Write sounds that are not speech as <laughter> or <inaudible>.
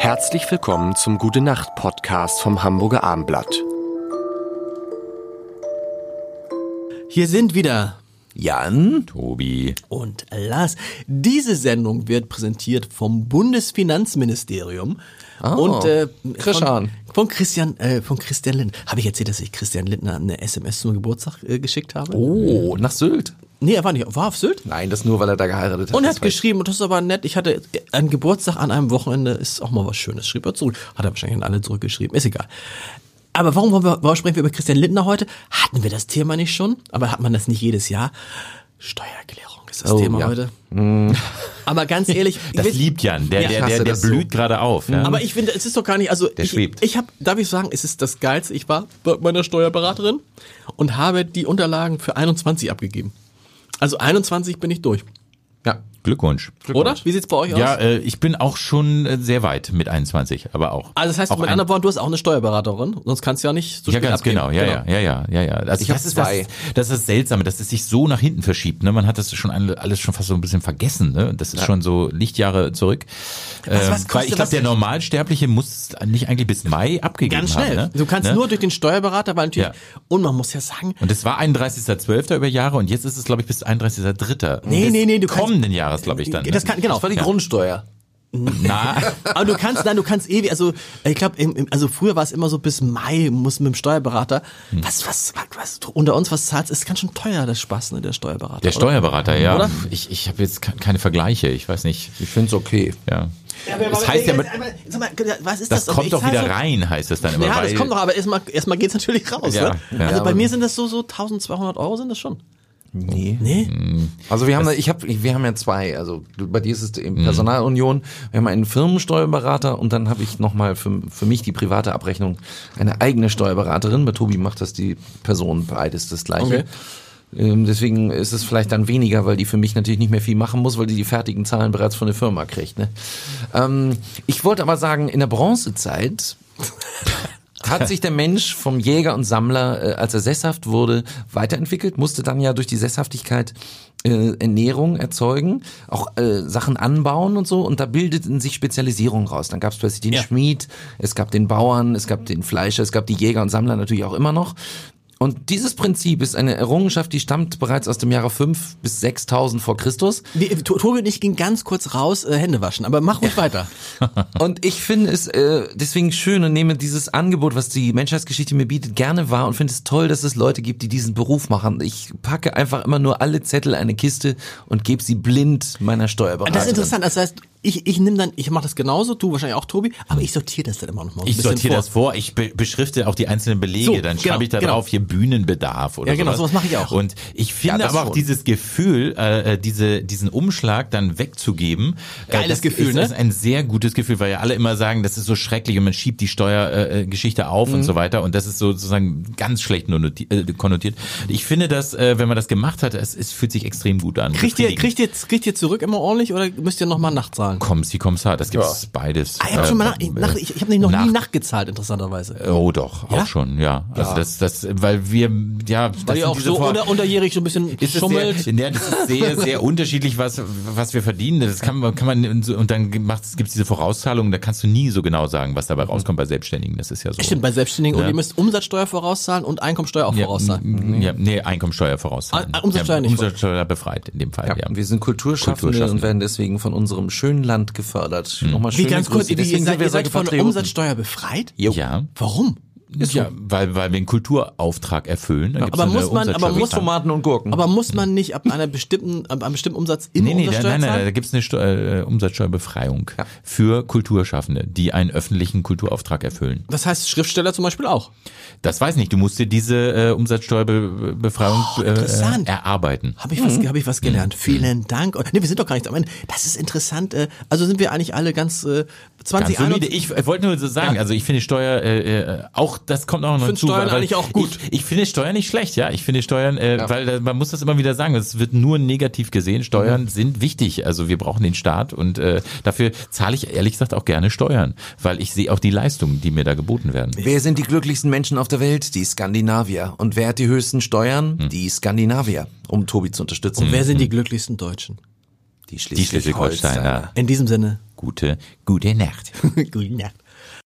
Herzlich willkommen zum Gute Nacht Podcast vom Hamburger Armblatt. Hier sind wieder Jan, Tobi. und Lars. Diese Sendung wird präsentiert vom Bundesfinanzministerium und äh, Christian. Von, von Christian äh, von Christian Lindner. Habe ich erzählt, dass ich Christian Lindner eine SMS zum Geburtstag äh, geschickt habe? Oh, nach Sylt. Nee, er war nicht, war auf Sylt. Nein, das nur, weil er da geheiratet hat. Und er hat geschrieben, und das ist aber nett, ich hatte einen Geburtstag an einem Wochenende, ist auch mal was Schönes, schrieb er zurück. Hat er wahrscheinlich an alle zurückgeschrieben, ist egal. Aber warum, wollen wir, warum sprechen wir über Christian Lindner heute? Hatten wir das Thema nicht schon? Aber hat man das nicht jedes Jahr? Steuererklärung ist das Oh, Thema ja. heute. Aber ganz ehrlich, <laughs> Das wisst- liebt Jan, der, Ja, der, der, der das so. blüht gerade auf. Ja? aber ich finde, es ist doch gar nicht, also ich, schwebt. ich habe, darf ich sagen, es ist das Geilste. Ich war bei meiner Steuerberaterin und habe die Unterlagen für 21 abgegeben. Also 21 bin ich durch. Ja. Glückwunsch. Oder? Wie sieht's bei euch Ja, aus? äh, ich bin auch schon äh, sehr weit mit 21, aber auch. Also das heißt, auch mit anderen Worten, du hast auch eine Steuerberaterin, sonst kannst du ja nicht so Ja, ganz abgeben. genau, ja, ja, ja, ja, ja, ja. Also Ich das ist zwei. das, das ist das Seltsame, dass es sich so nach hinten verschiebt. Ne? Man hat das schon alle- alles schon fast so ein bisschen vergessen. Ne? Das ist schon so Lichtjahre zurück. Was- was Ähm, weil kostet ich glaube, der Normalsterbliche muss nicht eigentlich bis Mai abgegeben Ganz schnell. haben. Ne? Du kannst ne? nur durch den Steuerberater, weil natürlich, Ja. und man muss ja sagen, Und es war 31.12. über Jahre und jetzt ist es, glaube ich, bis 31.3. Nee, nee, nee, du kannst- kommenden Jahres, glaube ich, dann. das kann, genau. Das war die Grundsteuer. Na, <laughs> Aber du kannst, nein, du kannst ewig, also ich glaube, also früher war es immer so bis Mai muss mit dem Steuerberater. Hm. Was, was, was, unter uns was zahlst, ist ganz schön teuer, der Spaß, ne, der Steuerberater. der oder? Steuerberater, ja. Oder? Ich, ich habe jetzt ke- keine Vergleiche, ich weiß nicht. Ich finde es okay. Ja. aber- Das heißt ja, mal, was ist das das? kommt Ich doch wieder so- rein, heißt es dann immer. Ja, das kommt doch, aber erstmal, erstmal geht's natürlich raus, Ja, ne? ja. Also bei mir sind das so, so 1200 Euro sind das schon. Nee. Nee? Also wir haben, da, ich hab, wir haben ja zwei. Also bei dir ist es die Personalunion. Wir haben einen Firmensteuerberater und dann habe ich nochmal für, für mich die private Abrechnung eine eigene Steuerberaterin. Bei Tobi macht das die Person beides das gleiche. Okay. Ähm, deswegen ist es vielleicht dann weniger, weil die für mich natürlich nicht mehr viel machen muss, weil die die fertigen Zahlen bereits von der Firma kriegt. Ne? Ähm, ich wollte aber sagen, in der Bronzezeit <laughs> hat <laughs> sich der Mensch vom Jäger und Sammler, äh, als er sesshaft wurde, weiterentwickelt, musste dann ja durch die Sesshaftigkeit äh, Ernährung erzeugen, auch äh, Sachen anbauen und so, und da bildeten sich Spezialisierungen raus. Dann gab es plötzlich den Ja. Schmied, es gab den Bauern, es gab den Fleischer, es gab die Jäger und Sammler natürlich auch immer noch. Und dieses Prinzip ist eine Errungenschaft, die stammt bereits aus dem Jahre 5 bis 6000 vor Christus. Tobi und ich gingen ganz kurz raus, äh, Hände waschen, aber mach ruhig <laughs> weiter. Und ich finde es äh, deswegen schön und nehme dieses Angebot, was die Menschheitsgeschichte mir bietet, gerne wahr und finde es toll, dass es Leute gibt, die diesen Beruf machen. Ich packe einfach immer nur alle Zettel in eine Kiste und gebe sie blind meiner Steuerberaterin. Das ist interessant, das heißt, ich, ich nehme dann, ich mache das genauso, du wahrscheinlich auch, Tobi, aber ich sortiere das dann immer noch mal. so Ich sortiere das vor, ich be beschrifte auch die einzelnen Belege, So, dann genau, schreibe ich da genau. drauf hier Bühnenbedarf oder Ja, genau, sowas. sowas mache ich auch. Und ich finde das aber auch dieses Gefühl, äh, äh, diese, diesen Umschlag dann wegzugeben. Geiles äh, das Gefühl, ist, ne? Das ist ein sehr gutes Gefühl, weil ja alle immer sagen, das ist so schrecklich und man schiebt die Steuergeschichte äh, auf Mhm. und so weiter und das ist so sozusagen ganz schlecht nur äh, konnotiert. Ich finde, dass, äh, wenn man das gemacht hat, es, es fühlt sich extrem gut an. Kriegt ihr, kriegt ihr, kriegt ihr zurück immer ordentlich oder müsst ihr nochmal nachzahlen? Kommst, wie kommst Das gibt's beides. Ah, ich habe schon mal nach, Äh, nach, ich, ich habe noch nach- nie nachgezahlt, interessanterweise. Oh doch, Ja? auch schon, ja. Also das, das, weil wir, ja, das Weil ihr auch so Vor- unter, unterjährig so ein bisschen ist es schummelt. sehr, <laughs> ja, das ist sehr, sehr <laughs> unterschiedlich, was, was wir verdienen. Das kann man, kann man, und dann macht's, gibt's diese Vorauszahlungen, da kannst du nie so genau sagen, was dabei rauskommt bei Selbstständigen. Das ist ja so. Stimmt, bei Selbstständigen. Und Ja. ihr müsst Umsatzsteuer vorauszahlen und Einkommensteuer auch ja, vorauszahlen. ja, nee, Einkommensteuer vorauszahlen. Ah, Umsatzsteuer ja, nicht. Umsatzsteuer befreit in dem Fall, Ja, ja. wir sind Kulturschaffende, Kulturschaffende. und werden deswegen von unserem schönen Land gefördert. Nochmal Wie schöne ganz kurz, wie, ihr Deswegen seid, sind wir ihr seid von. Umsatzsteuer befreit? Jo. Ja. Warum? Ja, weil, weil wir einen Kulturauftrag erfüllen. Da gibt's aber muss man- aber muss Tomaten und Gurken. Aber muss man nicht ab einer bestimmten, ab einem bestimmten Umsatz immer Nee, nee, Umsatzsteuer nein, nein, zahlen? da gibt's eine Steu äh, Umsatzsteuerbefreiung für Kulturschaffende, die einen öffentlichen Kulturauftrag erfüllen. Das heißt Schriftsteller zum Beispiel auch. Das weiß nicht. Du musst dir diese äh, Umsatzsteuerbefreiung Oh, äh, erarbeiten. Habe ich, was, hab ich was gelernt. Vielen Dank. Und, nee, wir sind doch gar nicht am Ende. Das ist interessant. Äh, also sind wir eigentlich alle ganz äh, Ganz 20 solide. Ich äh, wollte nur so sagen, Ja. also ich finde Steuer äh, äh, auch, das kommt auch noch Find zu. Steuern weil eigentlich auch gut. Ich, ich finde Steuern nicht schlecht, ja. Ich finde Steuern, äh, weil äh, man muss das immer wieder sagen, es wird nur negativ gesehen. Steuern Mhm. sind wichtig. Also wir brauchen den Staat und äh, dafür zahle ich ehrlich gesagt auch gerne Steuern, weil ich sehe auch die Leistungen, die mir da geboten werden. Wer sind die glücklichsten Menschen auf der Welt? Die Skandinavier. Und wer hat die höchsten Steuern? Hm. Die Skandinavier, um Tobi zu unterstützen. Wer sind die glücklichsten Deutschen? Die Die Schleswig-Holsteiner. In diesem Sinne, gute, gute Nacht. <laughs> Gute Nacht.